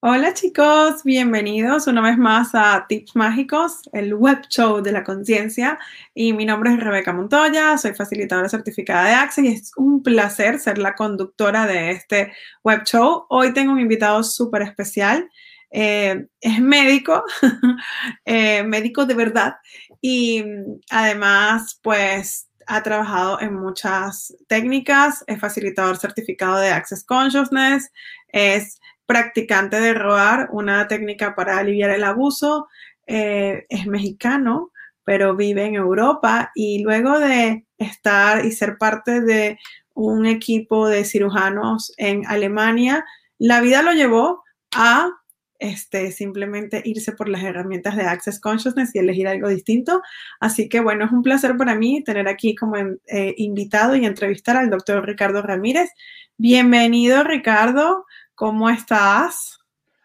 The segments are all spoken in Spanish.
Hola chicos, bienvenidos una vez más a Tips Mágicos, el web show de la conciencia. Y mi nombre es Rebeca Montoya, soy facilitadora certificada de Access y es un placer ser la conductora de este web show. Hoy tengo un invitado súper especial. Eh, es médico, eh, médico de verdad y además pues ha trabajado en muchas técnicas, es facilitador certificado de Access Consciousness, es practicante de ROAR, una técnica para aliviar el abuso. Eh, es mexicano, pero vive en Europa y luego de estar y ser parte de un equipo de cirujanos en Alemania, la vida lo llevó a este, simplemente irse por las herramientas de Access Consciousness y elegir algo distinto. Así que bueno, es un placer para mí tener aquí como eh, invitado y entrevistar al doctor Ricardo Ramírez. Bienvenido, Ricardo. ¿Cómo estás?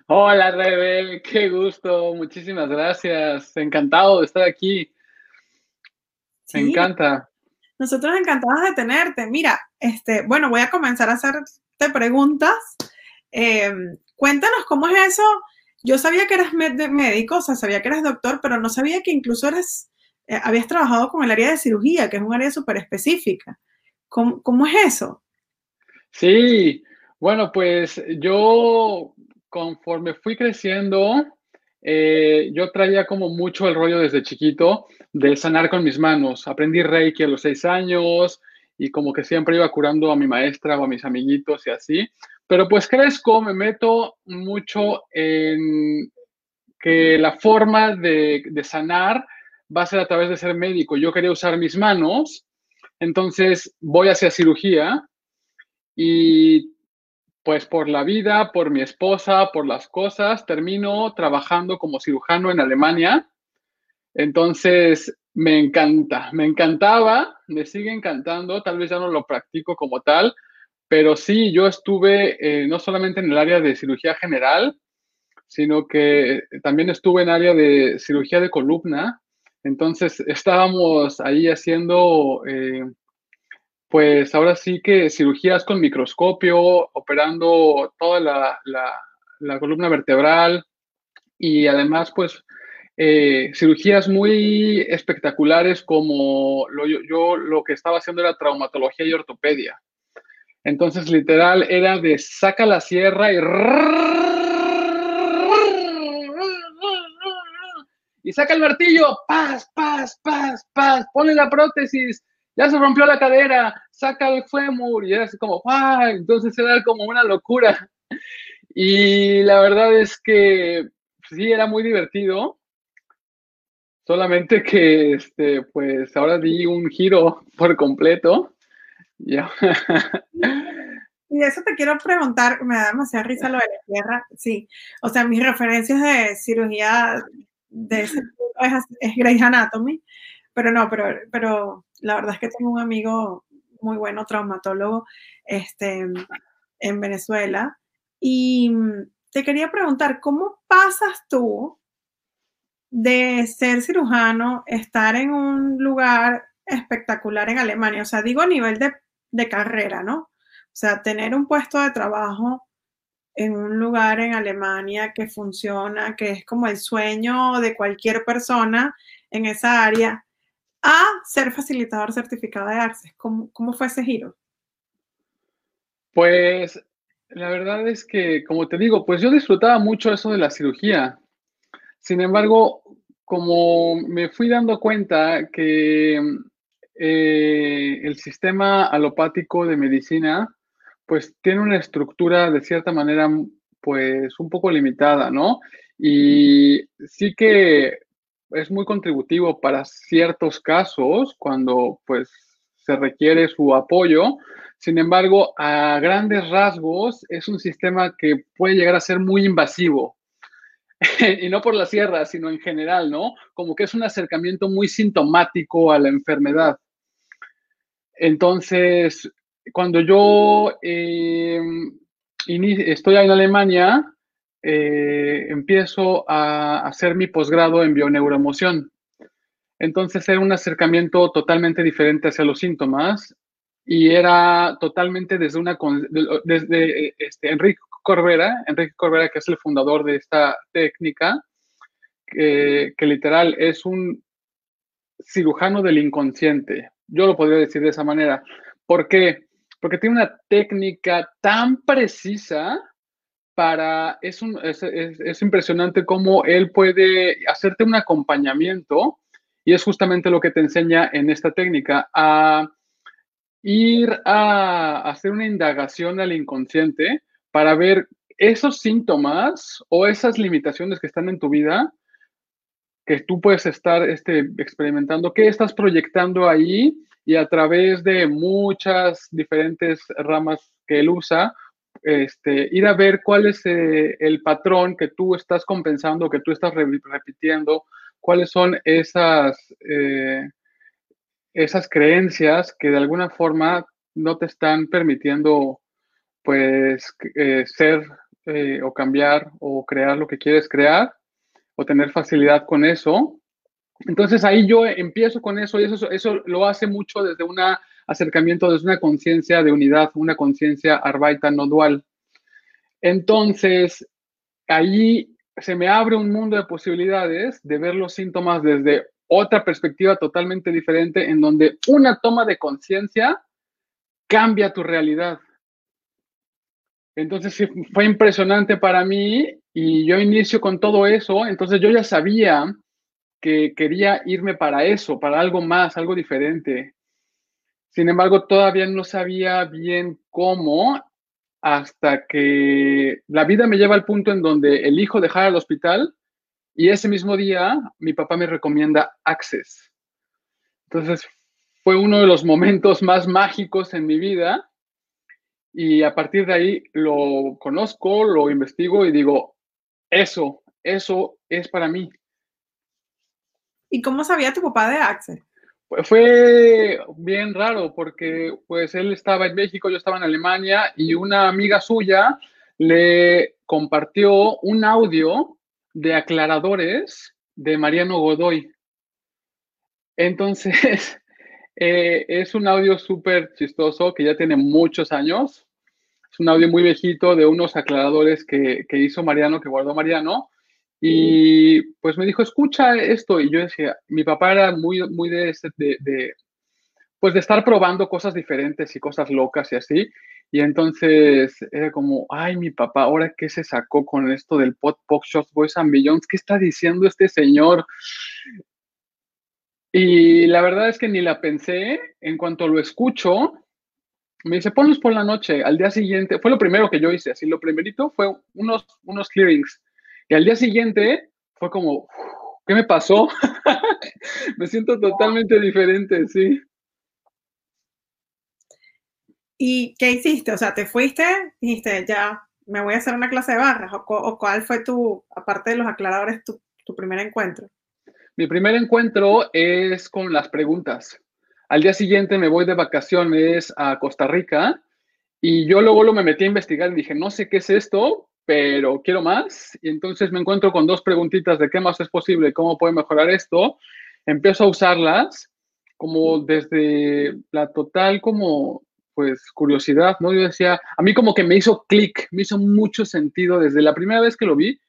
Hola, Rebe, qué gusto, muchísimas gracias. Encantado de estar aquí. Me encanta. Nosotros encantados de tenerte. Mira, este, bueno, voy a comenzar a hacerte preguntas. Em, cuéntanos cómo es eso. Yo sabía que eras médico, o sea, sabía que eras doctor, pero no sabía que incluso eres, eh, habías trabajado con el área de cirugía, que es un área súper específica. ¿Cómo, ¿Cómo es eso? Sí, bueno, pues yo conforme fui creciendo, eh, yo traía como mucho el rollo desde chiquito de sanar con mis manos. Aprendí Reiki a los seis años y como que siempre iba curando a mi maestra o a mis amiguitos y así. Pero pues crezco, me meto mucho en que la forma de, de sanar va a ser a través de ser médico. Yo quería usar mis manos, entonces voy hacia cirugía y pues por la vida, por mi esposa, por las cosas, termino trabajando como cirujano en Alemania. Entonces, me encanta, me encantaba, me sigue encantando, tal vez ya no lo practico como tal, pero sí, yo estuve eh, no solamente en el área de cirugía general, sino que también estuve en área de cirugía de columna. Entonces, estábamos ahí haciendo... Eh, pues ahora sí que cirugías con microscopio, operando toda la, columna vertebral y además pues eh, cirugías muy espectaculares como yo lo que estaba haciendo era traumatología y ortopedia. Entonces literal era de saca la sierra y y saca el martillo, paz, paz, paz, paz, pone la prótesis, ya se rompió la cadera, saca el fémur, y así como, ¡ah! Entonces era como una locura. Y la verdad es que sí, era muy divertido, solamente que, este, pues ahora di un giro por completo. Ya. Y eso te quiero preguntar, me da demasiada risa lo de la tierra, sí. O sea, mis referencias de cirugía de ese es, es Grey's Anatomy, pero no, pero, pero la verdad es que tengo un amigo muy bueno, traumatólogo, este, en Venezuela. Y te quería preguntar, ¿cómo pasas tú de ser cirujano, estar en un lugar espectacular en Alemania? O sea, digo a nivel de, de carrera, ¿no? O sea, tener un puesto de trabajo en un lugar en Alemania que funciona, que es como el sueño de cualquier persona en esa área, a ser facilitador certificado de Access. ¿Cómo, ¿Cómo, fue ese giro? Pues la verdad es que, como te digo, pues yo disfrutaba mucho eso de la cirugía. Sin embargo, como me fui dando cuenta que eh, el sistema alopático de medicina, pues tiene una estructura de cierta manera, pues un poco limitada, ¿no? Y sí que es muy contributivo para ciertos casos cuando pues se requiere su apoyo. Sin embargo, a grandes rasgos es un sistema que puede llegar a ser muy invasivo. y no por la sierra, sino en general, ¿no? Como que es un acercamiento muy sintomático a la enfermedad. Entonces, cuando yo eh, estoy en Alemania, eh, empiezo a hacer mi posgrado en bioneuroemoción. Entonces era un acercamiento totalmente diferente hacia los síntomas y era totalmente desde una desde este, Enrique Corbera, Enrique Corbera que es el fundador de esta técnica, que, literal es un cirujano del inconsciente. Yo lo podría decir de esa manera. ¿Por qué? Porque tiene una técnica tan precisa para, es, un, es, es, impresionante cómo él puede hacerte un acompañamiento y es justamente lo que te enseña en esta técnica, a ir a hacer una indagación al inconsciente para ver esos síntomas o esas limitaciones que están en tu vida, que tú puedes estar este, experimentando, qué estás proyectando ahí y a través de muchas diferentes ramas que él usa, este, ir a ver cuál es eh, el patrón que tú estás compensando, que tú estás repitiendo, cuáles son esas, eh, esas creencias que de alguna forma no te están permitiendo pues eh, ser o cambiar o crear lo que quieres crear o tener facilidad con eso. Entonces ahí yo empiezo con eso y eso, eso lo hace mucho desde un acercamiento, desde una conciencia de unidad, una conciencia arbaita no dual. Entonces ahí se me abre un mundo de posibilidades de ver los síntomas desde otra perspectiva totalmente diferente en donde una toma de conciencia cambia tu realidad. Entonces fue impresionante para mí y yo inicio con todo eso, entonces yo ya sabía que quería irme para eso, para algo más, algo diferente. Sin embargo, todavía no sabía bien cómo hasta que la vida me lleva al punto en donde elijo dejar el hospital y ese mismo día mi papá me recomienda Access. Entonces fue uno de los momentos más mágicos en mi vida y a partir de ahí lo conozco, lo investigo y digo, eso, eso es para mí. ¿Y cómo sabía tu papá de Axel? Fue bien raro porque pues él estaba en México, yo estaba en Alemania y una amiga suya le compartió un audio de aclaradores de Mariano Godoy. Entonces, eh, es un audio súper chistoso que ya tiene muchos años. Es un audio muy viejito de unos aclaradores que, que hizo Mariano, que guardó Mariano. Y pues me dijo, escucha esto. Y yo decía, mi papá era muy, muy de, de, pues de estar probando cosas diferentes y cosas locas y así. Y entonces era como, ay, mi papá, ahora qué se sacó con esto del pot pop shots boys and billions, ¿qué está diciendo este señor? Y la verdad es que ni la pensé, en cuanto lo escucho, me dice, ponlos por la noche, al día siguiente, fue lo primero que yo hice, así lo primerito fue unos, unos clearings y al día siguiente fue como, ¿qué me pasó? me siento totalmente diferente, sí. ¿Y qué hiciste? O sea, ¿te fuiste? Dijiste, ya, me voy a hacer una clase de barras. ¿O, cuál fue tu, aparte de los aclaradores, tu, tu primer encuentro? Mi primer encuentro es con las preguntas. Al día siguiente me voy de vacaciones a Costa Rica y yo luego lo me metí a investigar y dije, no sé qué es esto, pero quiero más. Y entonces me encuentro con dos preguntitas de qué más es posible, cómo puede mejorar esto. Empiezo a usarlas como desde la total como pues curiosidad, ¿no? Yo decía, a mí como que me hizo clic, me hizo mucho sentido desde la primera vez que lo vi.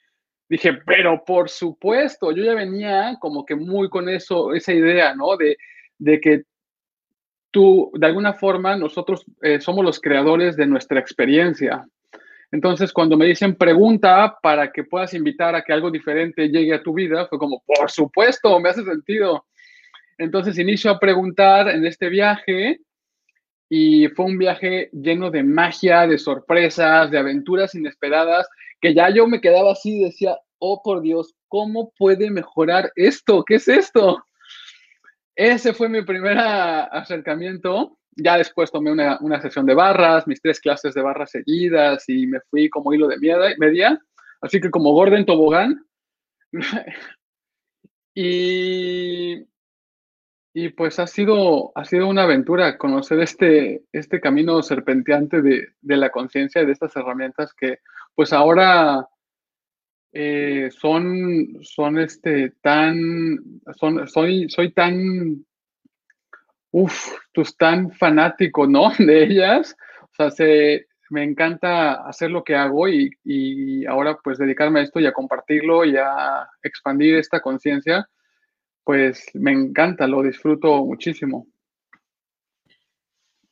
Dije, pero por supuesto, yo ya venía como que muy con eso, esa idea, ¿no? De, de que tú, de alguna forma, nosotros eh, somos los creadores de nuestra experiencia. Entonces, cuando me dicen pregunta para que puedas invitar a que algo diferente llegue a tu vida, fue como, por supuesto, me hace sentido. Entonces, inicio a preguntar en este viaje y fue un viaje lleno de magia, de sorpresas, de aventuras inesperadas, que ya yo me quedaba así y decía, oh por Dios, ¿cómo puede mejorar esto? ¿Qué es esto? Ese fue mi primer acercamiento ya después tomé una, una, sesión de barras, mis tres clases de barras seguidas y me fui como hilo de media. Así que como Gordon Tobogán, y, y pues ha sido, ha sido una aventura conocer este, este camino serpenteante de, de la conciencia y de estas herramientas que pues ahora eh, son, son este, tan, son, soy, soy tan, uff, pues tan fanático, ¿no? De ellas. O sea, se, me encanta hacer lo que hago y, y, ahora pues dedicarme a esto y a compartirlo y a expandir esta conciencia, pues me encanta, lo disfruto muchísimo.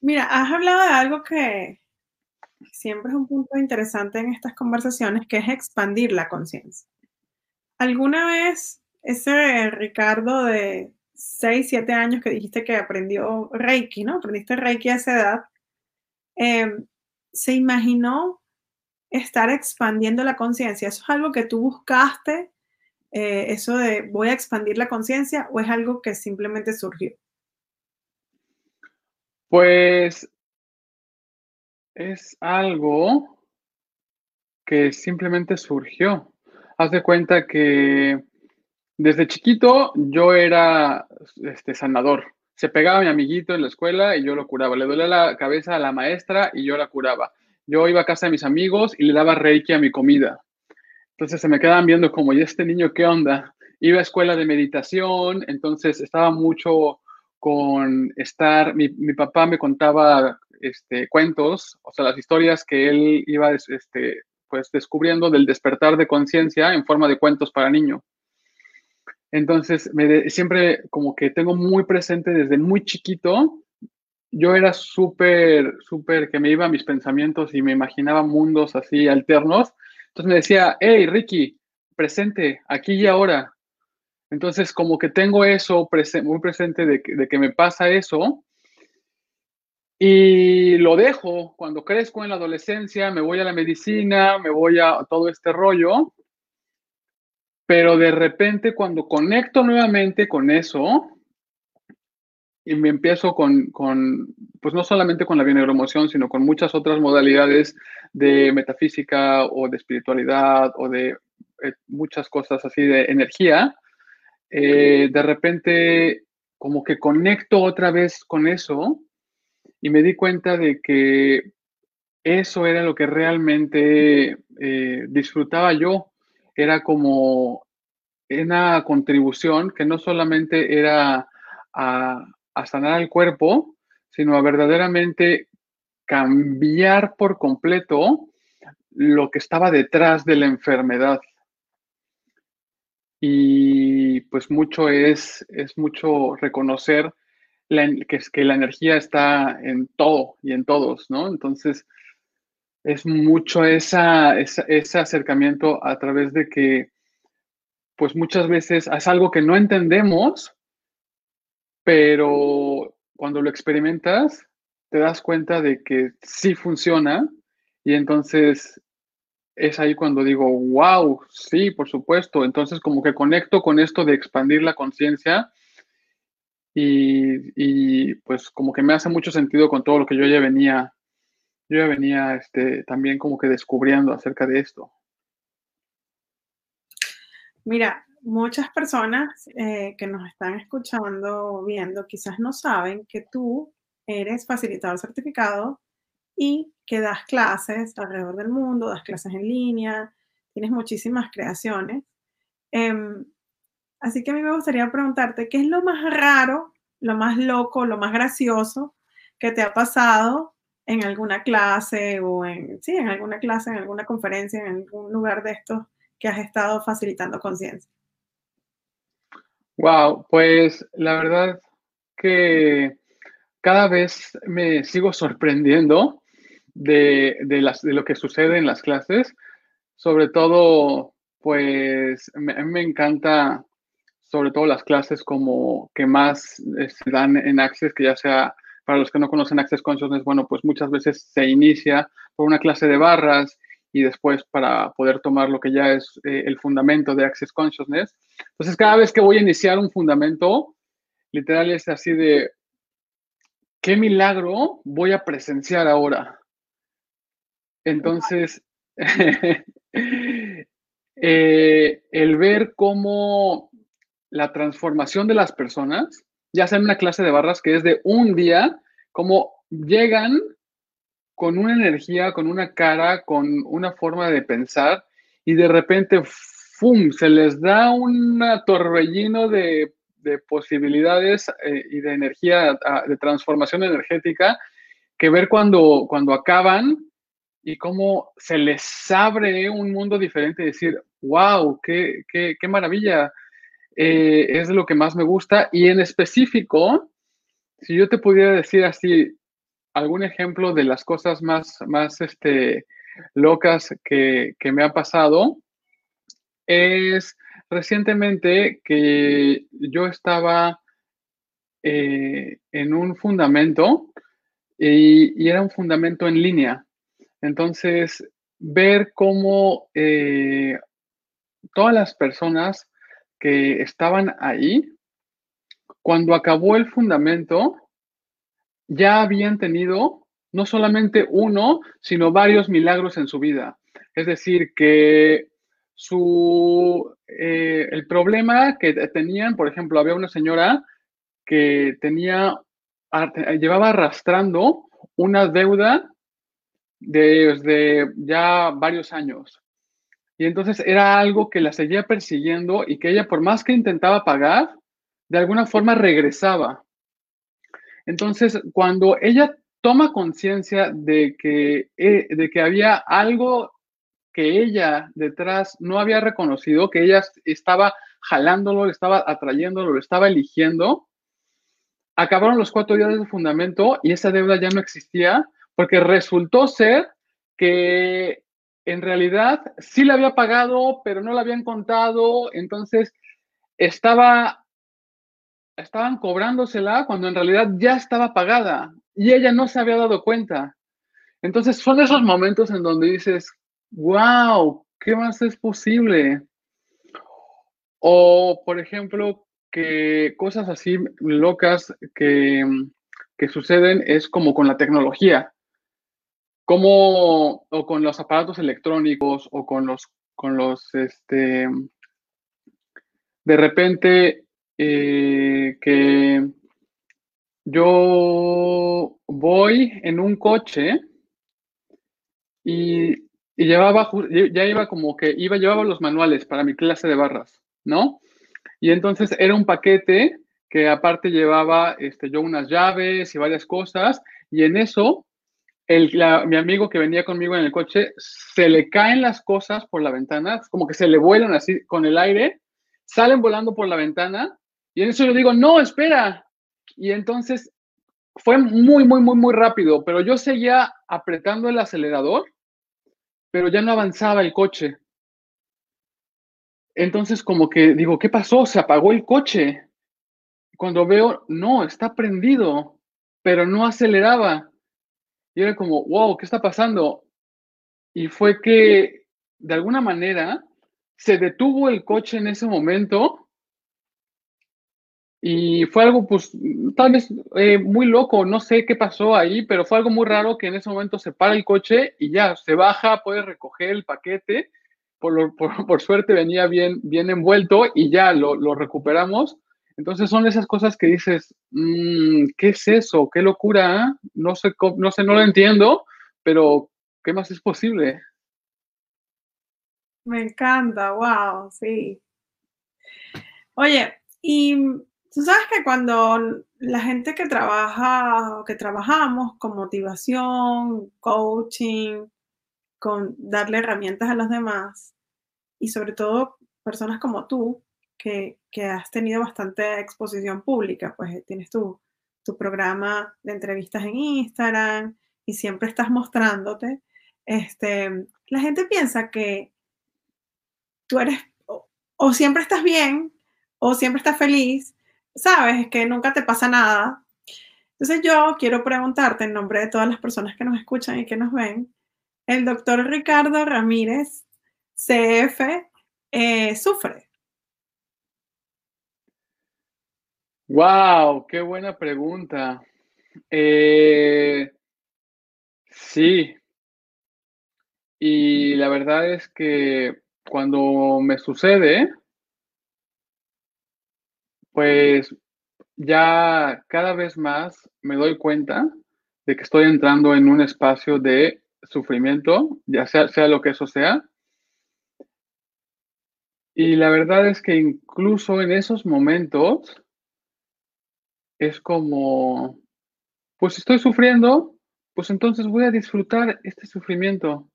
Mira, has hablado de algo que, siempre es un punto interesante en estas conversaciones, que es expandir la conciencia. ¿Alguna vez ese Ricardo de 6, 7 años que dijiste que aprendió Reiki, ¿no? Aprendiste Reiki a esa edad, em, ¿se imaginó estar expandiendo la conciencia? ¿Eso es algo que tú buscaste? Eh, ¿Eso de voy a expandir la conciencia o es algo que simplemente surgió? Pues es algo que simplemente surgió. Haz de cuenta que desde chiquito yo era este, sanador. Se pegaba mi amiguito en la escuela y yo lo curaba. Le dolía la cabeza a la maestra y yo la curaba. Yo iba a casa de mis amigos y le daba reiki a mi comida. Entonces se me quedaban viendo como, ¿y este niño qué onda? Iba a escuela de meditación, entonces estaba mucho con estar, mi, mi papá me contaba este, cuentos, o sea, las historias que él iba este, pues, descubriendo del despertar de conciencia en forma de cuentos para niño. Entonces, me siempre como que tengo muy presente desde muy chiquito, yo era súper, súper que me iba a mis pensamientos y me imaginaba mundos así alternos. Entonces me decía, hey, Ricky, presente, aquí y ahora. Entonces, como que tengo eso muy presente de de que me pasa eso, y lo dejo, cuando crezco en la adolescencia, me voy a la medicina, me voy a todo este rollo, pero de repente cuando conecto nuevamente con eso, y me empiezo con, con, pues no solamente con la bioneuroemoción, sino con muchas otras modalidades de metafísica o de espiritualidad o de eh, muchas cosas así de energía, eh, de repente como que conecto otra vez con eso y me di cuenta de que eso era lo que realmente eh, disfrutaba yo. Era como una contribución que no solamente era a, sanar el cuerpo, sino a verdaderamente cambiar por completo lo que estaba detrás de la enfermedad. Y pues mucho es, es mucho reconocer que es que la energía está en todo y en todos, ¿no? Entonces, es mucho esa, ese acercamiento a través de que, pues muchas veces es algo que no entendemos, pero cuando lo experimentas, te das cuenta de que sí funciona y entonces es ahí cuando digo, wow, sí, por supuesto. Entonces como que conecto con esto de expandir la conciencia y, pues como que me hace mucho sentido con todo lo que yo ya venía, yo ya venía este, también como que descubriendo acerca de esto. Mira, muchas personas eh, que nos están escuchando, viendo, quizás no saben que tú eres facilitador certificado y que das clases alrededor del mundo, das clases en línea, tienes muchísimas creaciones. Em, Así que a mí me gustaría preguntarte, ¿qué es lo más raro, lo más loco, lo más gracioso que te ha pasado en alguna clase o en, sí, en alguna clase, en alguna conferencia, en algún lugar de estos que has estado facilitando conciencia? Wow, pues la verdad que cada vez me sigo sorprendiendo de, las, de lo que sucede en las clases. Sobre todo, pues me, me encanta sobre todo las clases como que más eh, se dan en Access, que ya sea para los que no conocen Access Consciousness, bueno, pues muchas veces se inicia por una clase de barras y después para poder tomar lo que ya es eh, el fundamento de Access Consciousness. Entonces, cada vez que voy a iniciar un fundamento, literal es así de, ¿qué milagro voy a presenciar ahora? Entonces, eh, el ver cómo la transformación de las personas, ya sea en una clase de barras que es de un día, cómo llegan con una energía, con una cara, con una forma de pensar y de repente, ¡fum!, se les da un torbellino de, posibilidades eh, y de energía, de transformación energética, que ver cuando, cuando acaban y cómo se les abre un mundo diferente y decir, wow, qué, qué, qué maravilla, eh, es lo que más me gusta. Y en específico, si yo te pudiera decir así, algún ejemplo de las cosas más, más este, locas que, me ha pasado, es recientemente que yo estaba eh, en un fundamento y, era un fundamento en línea. Entonces, ver cómo eh, todas las personas que estaban ahí, cuando acabó el fundamento, ya habían tenido no solamente uno, sino varios milagros en su vida. Es decir, que su, eh, el problema que tenían, por ejemplo, había una señora que tenía, llevaba arrastrando una deuda desde ya varios años. Y entonces era algo que la seguía persiguiendo y que ella, por más que intentaba pagar, de alguna forma regresaba. Entonces, cuando ella toma conciencia de, que, eh, de que había algo que ella detrás no había reconocido, que ella estaba jalándolo, estaba atrayéndolo, lo estaba eligiendo, acabaron los cuatro días de fundamento y esa deuda ya no existía porque resultó ser que en realidad sí la había pagado, pero no la habían contado, entonces estaba, estaban cobrándosela cuando en realidad ya estaba pagada y ella no se había dado cuenta. Entonces son esos momentos en donde dices, wow, ¿qué más es posible? O, por ejemplo, que cosas así locas que, que suceden es como con la tecnología como, o con los aparatos electrónicos, o con los, con los, este, de repente, eh, que yo voy en un coche y, y, llevaba, ya iba como que, iba, llevaba los manuales para mi clase de barras, ¿no? Y entonces era un paquete que aparte llevaba este, yo unas llaves y varias cosas, y en eso mi amigo que venía conmigo en el coche, se le caen las cosas por la ventana, como que se le vuelan así con el aire, salen volando por la ventana y en eso yo digo, no, espera. Y entonces fue muy, muy, muy, muy rápido, pero yo seguía apretando el acelerador, pero ya no avanzaba el coche. Entonces como que digo, ¿qué pasó? Se apagó el coche. Cuando veo, no, está prendido, pero no aceleraba. Y era como, wow, ¿qué está pasando? Y fue que, de alguna manera, se detuvo el coche en ese momento y fue algo, pues, tal vez eh, muy loco, no sé qué pasó ahí, pero fue algo muy raro que en ese momento se para el coche y ya, se baja, puede recoger el paquete, por, por, suerte venía bien, bien envuelto y ya lo, lo recuperamos entonces son esas cosas que dices, mm, ¿qué es eso? ¿Qué locura? Ah? No sé, no sé, no lo entiendo, pero ¿qué más es posible? Me encanta, wow, sí. Oye, y tú sabes que cuando la gente que trabaja que trabajamos con motivación, coaching, con darle herramientas a los demás, y sobre todo personas como tú, que, has tenido bastante exposición pública, pues eh, tienes tu, tu programa de entrevistas en Instagram y siempre estás mostrándote, este, la gente piensa que tú eres o, siempre estás bien o siempre estás feliz, sabes que nunca te pasa nada. Entonces yo quiero preguntarte en nombre de todas las personas que nos escuchan y que nos ven, el doctor Ricardo Ramírez, CF, eh, sufre. Wow, qué buena pregunta. Eh, sí. Y la verdad es que cuando me sucede, pues ya cada vez más me doy cuenta de que estoy entrando en un espacio de sufrimiento, ya sea, sea lo que eso sea. Y la verdad es que incluso en esos momentos es como, pues estoy sufriendo, pues entonces voy a disfrutar este sufrimiento.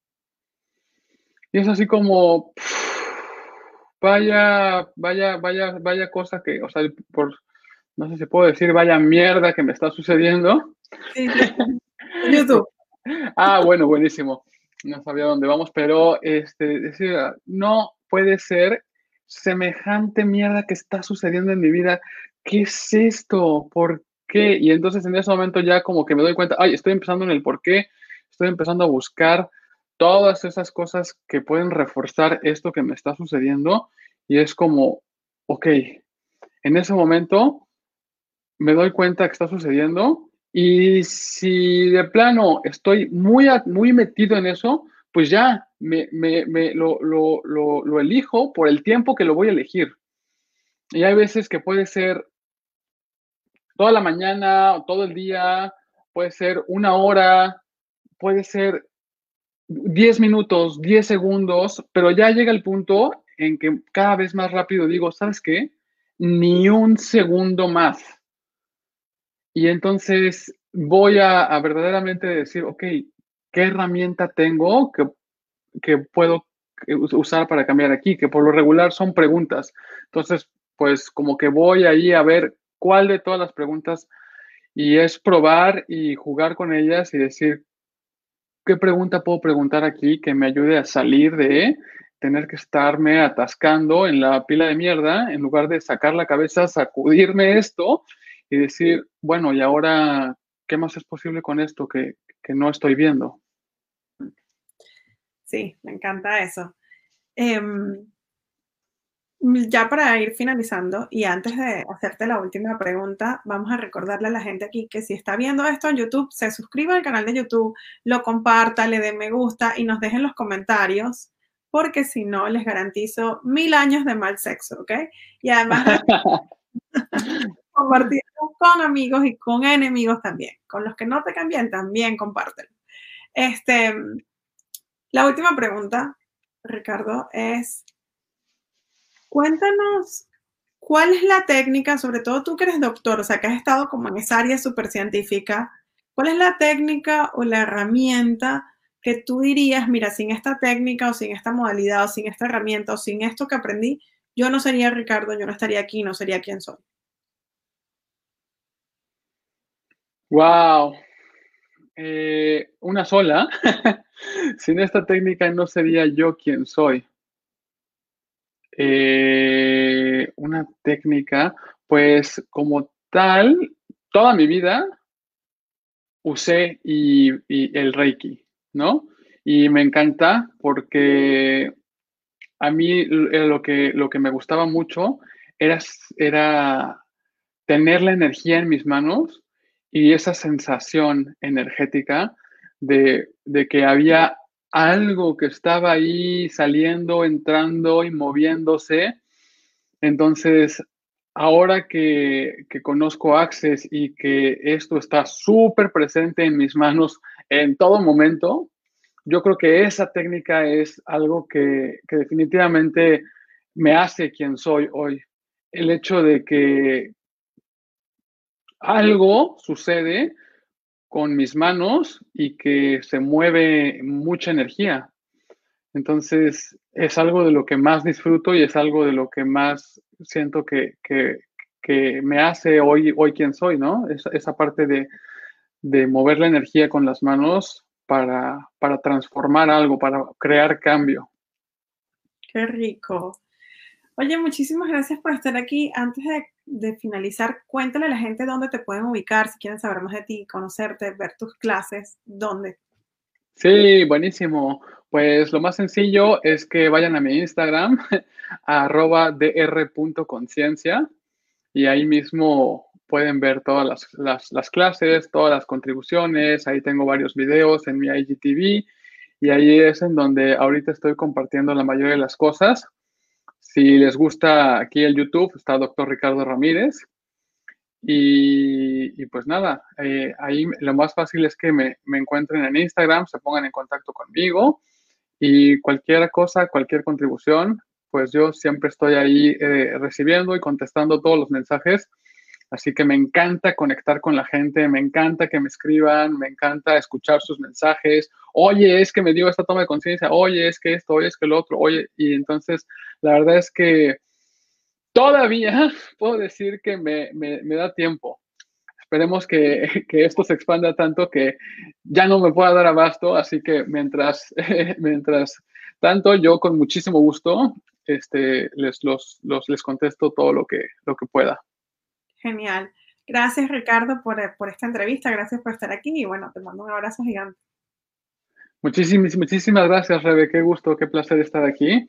Y es así como, vaya, vaya, vaya, vaya cosa que, o sea, por, no sé si puedo decir, vaya mierda que me está sucediendo. Sí, YouTube. ah, bueno, buenísimo. No sabía dónde vamos, pero este, decir, no puede ser semejante mierda que está sucediendo en mi vida. ¿Qué es esto? ¿Por qué? Y entonces en ese momento ya como que me doy cuenta, ay, estoy empezando en el por qué, estoy empezando a buscar todas esas cosas que pueden reforzar esto que me está sucediendo y es como, ok, en ese momento me doy cuenta que está sucediendo y si de plano estoy muy, muy metido en eso, pues ya me, lo, elijo por el tiempo que lo voy a elegir. Y hay veces que puede ser toda la mañana o todo el día, puede ser una hora, puede ser 10 minutos, 10 segundos, pero ya llega el punto en que cada vez más rápido digo, ¿sabes qué? Ni un segundo más. Y entonces voy a, verdaderamente decir, ok, ¿qué herramienta tengo que, que puedo usar para cambiar aquí? Que por lo regular son preguntas. Entonces, pues como que voy ahí a ver cuál de todas las preguntas y es probar y jugar con ellas y decir, ¿qué pregunta puedo preguntar aquí que me ayude a salir de tener que estarme atascando en la pila de mierda en lugar de sacar la cabeza, sacudirme esto y decir, bueno, ¿y ahora qué más es posible con esto que, que no estoy viendo? Sí, me encanta eso. Mm, ya para ir finalizando y antes de hacerte la última pregunta, vamos a recordarle a la gente aquí que si está viendo esto en YouTube, se suscriba al canal de YouTube, lo comparta, le dé me gusta y nos dejen los comentarios, porque si no, les garantizo mil años de mal sexo, ¿ok? Y además, compartir con amigos y con enemigos también. Con los que no te cambien, también compártelo. Este, la última pregunta, Ricardo, es Cuéntanos, ¿cuál es la técnica, sobre todo tú que eres doctor, o sea, que has estado como en esa área súper científica, cuál es la técnica o la herramienta que tú dirías, mira, sin esta técnica o sin esta modalidad o sin esta herramienta o sin esto que aprendí, yo no sería Ricardo, yo no estaría aquí, no sería quien soy? Wow. Eh, una sola. sin esta técnica no sería yo quien soy. Eh, una técnica, pues como tal, toda mi vida usé y, el Reiki, ¿no? Y me encanta porque a mí lo que, lo que me gustaba mucho era, era tener la energía en mis manos y esa sensación energética de, de que había algo que estaba ahí saliendo, entrando y moviéndose. Entonces, ahora que, conozco Access y que esto está súper presente en mis manos en todo momento, yo creo que esa técnica es algo que, que definitivamente me hace quien soy hoy. El hecho de que algo sucede con mis manos y que se mueve mucha energía. Entonces, es algo de lo que más disfruto y es algo de lo que más siento que, que, me hace hoy, hoy quien soy, ¿no? Esa, esa parte de, de, mover la energía con las manos para, para transformar algo, para crear cambio. Qué rico. Oye, muchísimas gracias por estar aquí. Antes de de finalizar, cuéntale a la gente dónde te pueden ubicar, si quieren saber más de ti, conocerte, ver tus clases, dónde. Sí, buenísimo. Pues lo más sencillo es que vayan a mi Instagram, arroba dr.conciencia, y ahí mismo pueden ver todas las, las, clases, todas las contribuciones. Ahí tengo varios videos en mi IGTV y ahí es en donde ahorita estoy compartiendo la mayoría de las cosas. Si les gusta aquí el YouTube, está doctor Ricardo Ramírez. Y, pues nada, eh, ahí lo más fácil es que me, me, encuentren en Instagram, se pongan en contacto conmigo y cualquier cosa, cualquier contribución, pues yo siempre estoy ahí eh, recibiendo y contestando todos los mensajes. Así que me encanta conectar con la gente, me encanta que me escriban, me encanta escuchar sus mensajes. Oye, es que me dio esta toma de conciencia, oye, es que esto, oye, es que lo otro, oye. Y entonces, la verdad es que todavía puedo decir que me, me, da tiempo. Esperemos que, que, esto se expanda tanto que ya no me pueda dar abasto. Así que mientras, mientras tanto, yo con muchísimo gusto este, les, los, los, les contesto todo lo que, lo que pueda. Genial. Gracias, Ricardo, por, por, esta entrevista. Gracias por estar aquí y bueno, te mando un abrazo gigante. Muchísimas, muchísimas gracias, Rebe. Qué gusto, qué placer estar aquí.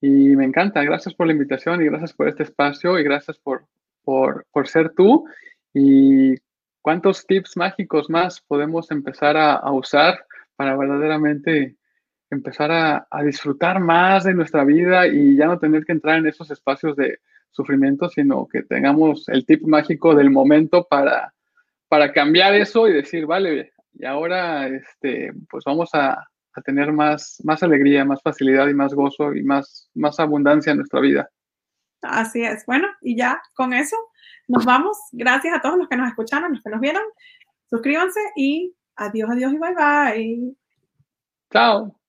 Y me encanta. Gracias por la invitación y gracias por este espacio y gracias por, por, por ser tú. Y cuántos tips mágicos más podemos empezar a, a usar para verdaderamente empezar a, a, disfrutar más de nuestra vida y ya no tener que entrar en esos espacios de, sufrimiento, sino que tengamos el tip mágico del momento para, para cambiar eso y decir, vale, y ahora este, pues vamos a, a tener más, más alegría, más facilidad y más gozo y más, más abundancia en nuestra vida. Así es. Bueno, y ya con eso nos vamos. Gracias a todos los que nos escucharon, los que nos vieron. Suscríbanse y adiós, adiós y bye bye. Chao.